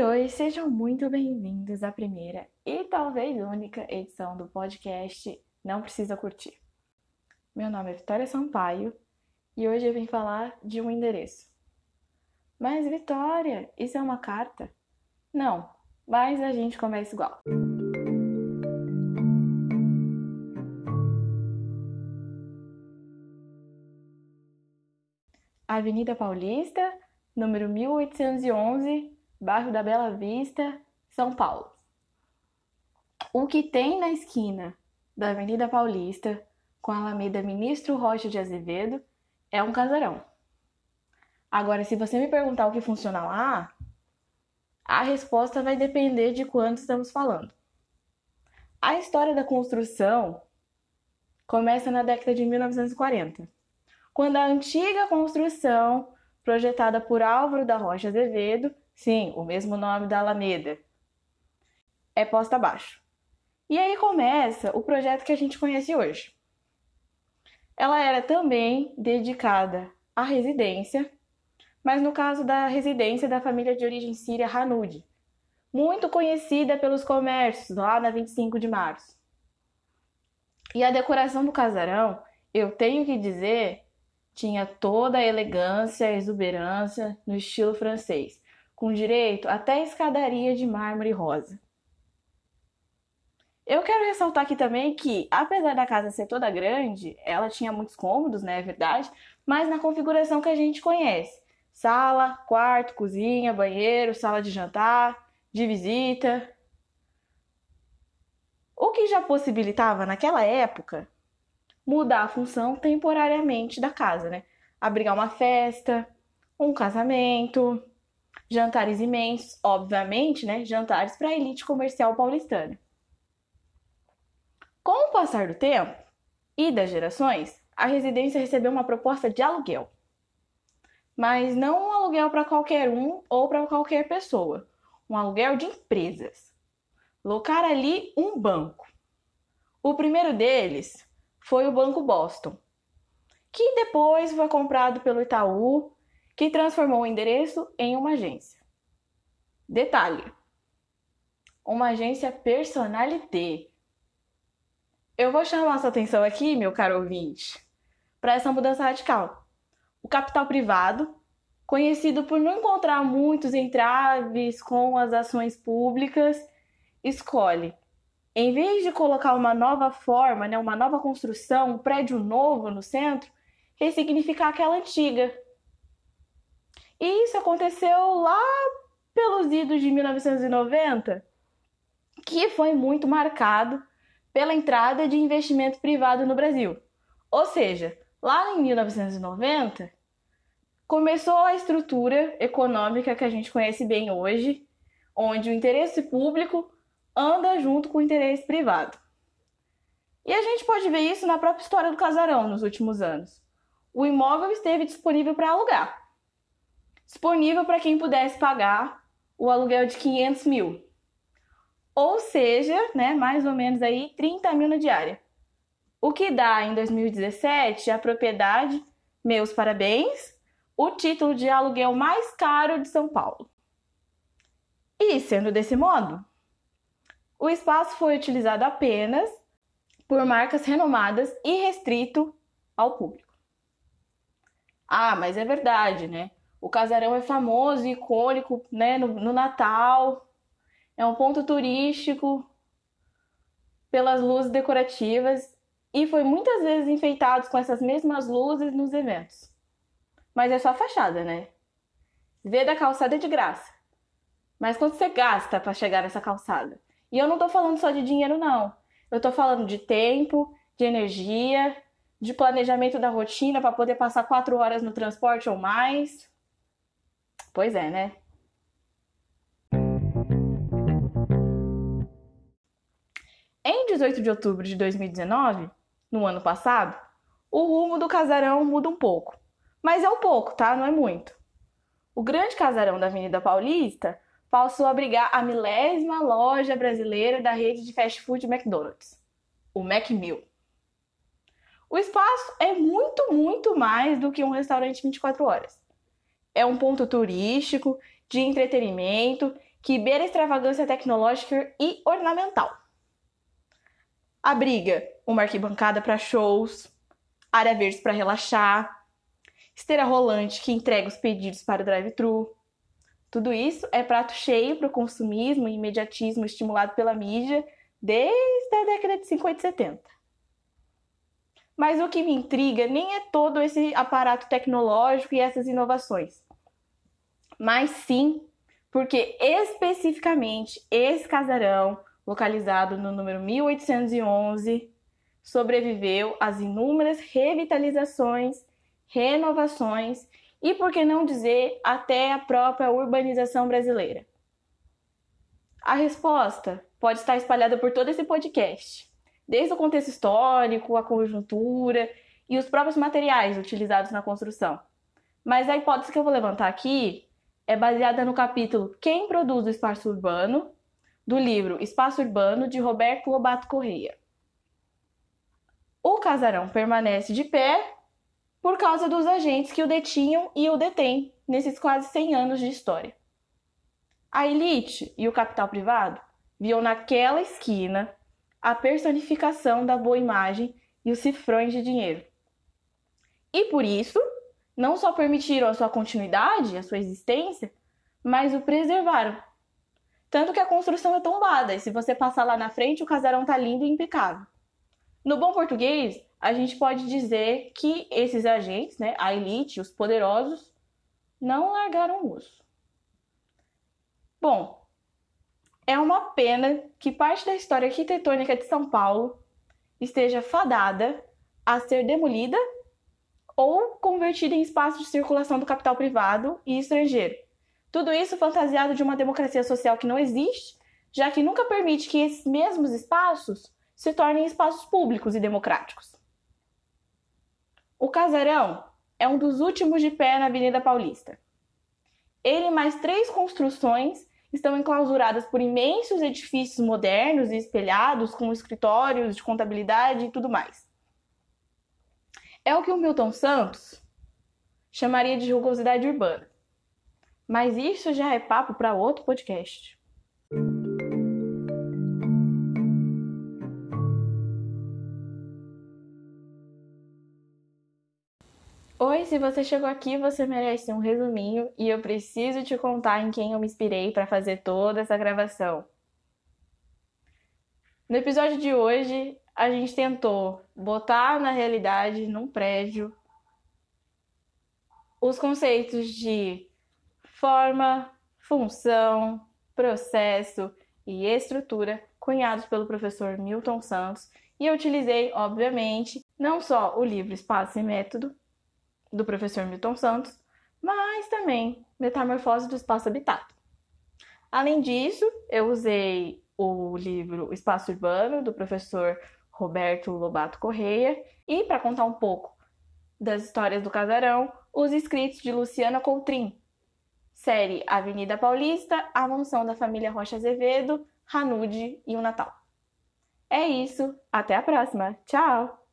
Oi, sejam muito bem-vindos à primeira e talvez única edição do podcast Não Precisa Curtir. Meu nome é Vitória Sampaio e hoje eu vim falar de um endereço. Mas, Vitória, isso é uma carta? Não, mas a gente começa igual. Avenida Paulista, número 1811, bairro da Bela Vista, São Paulo. O que tem na esquina da Avenida Paulista com a Alameda Ministro Rocha de Azevedo é um casarão. Agora, se você me perguntar o que funciona lá, a resposta vai depender de quanto estamos falando. A história da construção começa na década de 1940, quando a antiga construção, projetada por Álvaro da Rocha Azevedo, sim, o mesmo nome da Alameda, é posta abaixo. E aí começa o projeto que a gente conhece hoje. Ela era também dedicada à residência, mas no caso da residência da família de origem síria Hanud, muito conhecida pelos comércios lá na 25 de março. E a decoração do casarão, eu tenho que dizer, tinha toda a elegância e exuberância no estilo francês, com direito até escadaria de mármore rosa. Eu quero ressaltar aqui também que, apesar da casa ser toda grande, ela tinha muitos cômodos, né, é verdade, mas na configuração que a gente conhece: sala, quarto, cozinha, banheiro, sala de jantar, de visita. O que já possibilitava naquela época mudar a função temporariamente da casa, né? Abrigar uma festa, um casamento, jantares imensos, obviamente, né? Jantares para a elite comercial paulistana. Com o passar do tempo e das gerações, a residência recebeu uma proposta de aluguel. Mas não um aluguel para qualquer um ou para qualquer pessoa, um aluguel de empresas. Locar ali um banco. O primeiro deles foi o Banco Boston, que depois foi comprado pelo Itaú, que transformou o endereço em uma agência. Detalhe: uma agência personalité eu vou chamar sua atenção aqui, meu caro ouvinte, para essa mudança radical. O capital privado, conhecido por não encontrar muitos entraves com as ações públicas, escolhe, em vez de colocar uma nova forma, né, uma nova construção, um prédio novo no centro, ressignificar aquela antiga. E isso aconteceu lá pelos idos de 1990, que foi muito marcado pela entrada de investimento privado no Brasil. Ou seja, lá em 1990, começou a estrutura econômica que a gente conhece bem hoje, onde o interesse público anda junto com o interesse privado. E a gente pode ver isso na própria história do casarão nos últimos anos. O imóvel esteve disponível para alugar, disponível para quem pudesse pagar o aluguel de 500 mil ou seja, né, mais ou menos aí 30 mil na diária. O que dá em 2017 a propriedade, meus parabéns, o título de aluguel mais caro de São Paulo. E sendo desse modo, o espaço foi utilizado apenas por marcas renomadas e restrito ao público. Ah, mas é verdade, né? O casarão é famoso icônico né, no, no Natal, é um ponto turístico pelas luzes decorativas e foi muitas vezes enfeitado com essas mesmas luzes nos eventos. Mas é só fachada, né? Ver da calçada é de graça. Mas quanto você gasta para chegar nessa calçada? E eu não tô falando só de dinheiro, não. Eu tô falando de tempo, de energia, de planejamento da rotina para poder passar quatro horas no transporte ou mais. Pois é, né? Em 18 de outubro de 2019, no ano passado, o rumo do casarão muda um pouco. Mas é um pouco, tá? Não é muito. O grande casarão da Avenida Paulista passou a abrigar a milésima loja brasileira da rede de fast food McDonald's, o Macmill. O espaço é muito, muito mais do que um restaurante 24 horas. É um ponto turístico, de entretenimento que beira extravagância tecnológica e ornamental. Abriga uma arquibancada para shows, área verde para relaxar, esteira rolante que entrega os pedidos para o drive-thru. Tudo isso é prato cheio para o consumismo e imediatismo estimulado pela mídia desde a década de 50 e 70. Mas o que me intriga nem é todo esse aparato tecnológico e essas inovações, mas sim porque especificamente esse casarão, localizado no número 1811, sobreviveu às inúmeras revitalizações, renovações e, por que não dizer, até a própria urbanização brasileira. A resposta pode estar espalhada por todo esse podcast, desde o contexto histórico, a conjuntura e os próprios materiais utilizados na construção. Mas a hipótese que eu vou levantar aqui é baseada no capítulo Quem Produz o Espaço Urbano, do livro Espaço Urbano, de Roberto Lobato Correia. O casarão permanece de pé por causa dos agentes que o detinham e o detêm nesses quase 100 anos de história. A elite e o capital privado viam naquela esquina a personificação da boa imagem e os cifrões de dinheiro. E por isso, não só permitiram a sua continuidade, a sua existência, mas o preservaram. Tanto que a construção é tombada, e se você passar lá na frente, o casarão tá lindo e impecável. No bom português, a gente pode dizer que esses agentes, né, a elite, os poderosos, não largaram o osso. Bom, é uma pena que parte da história arquitetônica de São Paulo esteja fadada a ser demolida ou convertida em espaço de circulação do capital privado e estrangeiro. Tudo isso fantasiado de uma democracia social que não existe, já que nunca permite que esses mesmos espaços se tornem espaços públicos e democráticos. O Casarão é um dos últimos de pé na Avenida Paulista. Ele e mais três construções estão enclausuradas por imensos edifícios modernos e espelhados com escritórios de contabilidade e tudo mais. É o que o Milton Santos chamaria de rugosidade urbana. Mas isso já é papo para outro podcast. Oi, se você chegou aqui, você merece um resuminho e eu preciso te contar em quem eu me inspirei para fazer toda essa gravação. No episódio de hoje, a gente tentou botar na realidade, num prédio, os conceitos de forma, função, processo e estrutura cunhados pelo professor Milton Santos, e eu utilizei, obviamente, não só o livro Espaço e Método do professor Milton Santos, mas também Metamorfose do Espaço Habitado. Além disso, eu usei o livro Espaço Urbano do professor Roberto Lobato Correia, e para contar um pouco das histórias do casarão, os escritos de Luciana Coutrin, série Avenida Paulista, A Mansão da Família Rocha Azevedo, Ranude e o Natal. É isso, até a próxima, tchau!